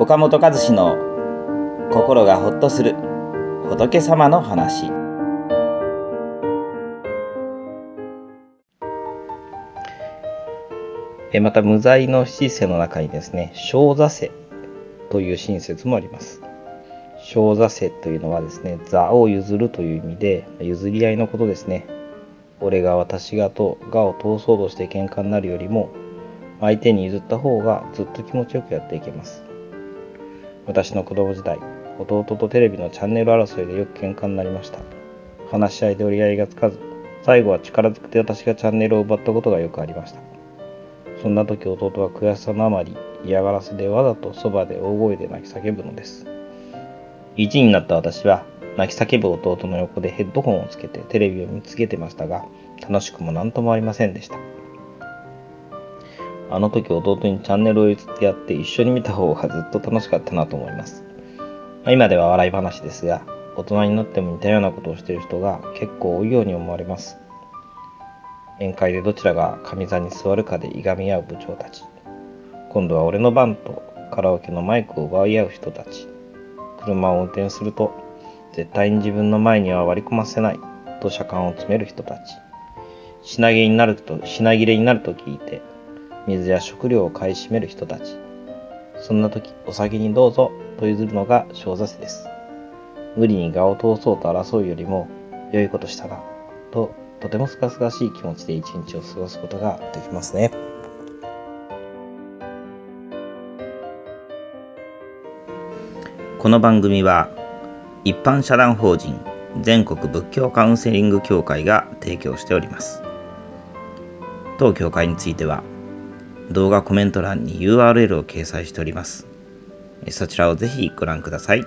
岡本和志の心がほっとする仏様の話。えまた無罪の七世の中にですね小座世という親切もあります。小座世というのはですね座を譲るという意味で譲り合いのことですね。俺が私がと我を通そうとして喧嘩になるよりも相手に譲った方がずっと気持ちよくやっていけます。私の子供時代弟とテレビのチャンネル争いでよく喧嘩になりました。話し合いで折り合いがつかず最後は力ずくで私がチャンネルを奪ったことがよくありました。そんな時弟は悔しさのあまり嫌がらせでわざとそばで大声で泣き叫ぶのです。1になった私は泣き叫ぶ弟の横でヘッドホンをつけてテレビを見つけてましたが楽しくも何ともありませんでした。あの時弟にチャンネルを譲ってやって一緒に見た方がずっと楽しかったなと思います。ま今では笑い話ですが大人になっても似たようなことをしている人が結構多いように思われます。宴会でどちらが上座に座るかでいがみ合う部長たち。今度は俺の番とカラオケのマイクを奪い合う人たち。車を運転すると絶対に自分の前には割り込ませない。と車間を詰める人たち。品切れになると品切れになると聞いて水や食料を買い占める人たちそんな時お先にどうぞと譲るのが小座世です無理に我を通そうと争うよりも良いことしたなととてもすがすがしい気持ちで一日を過ごすことができますね。この番組は一般社団法人全国仏教カウンセリング協会が提供しております。当協会については動画コメント欄に URL を掲載しております。そちらをぜひご覧ください。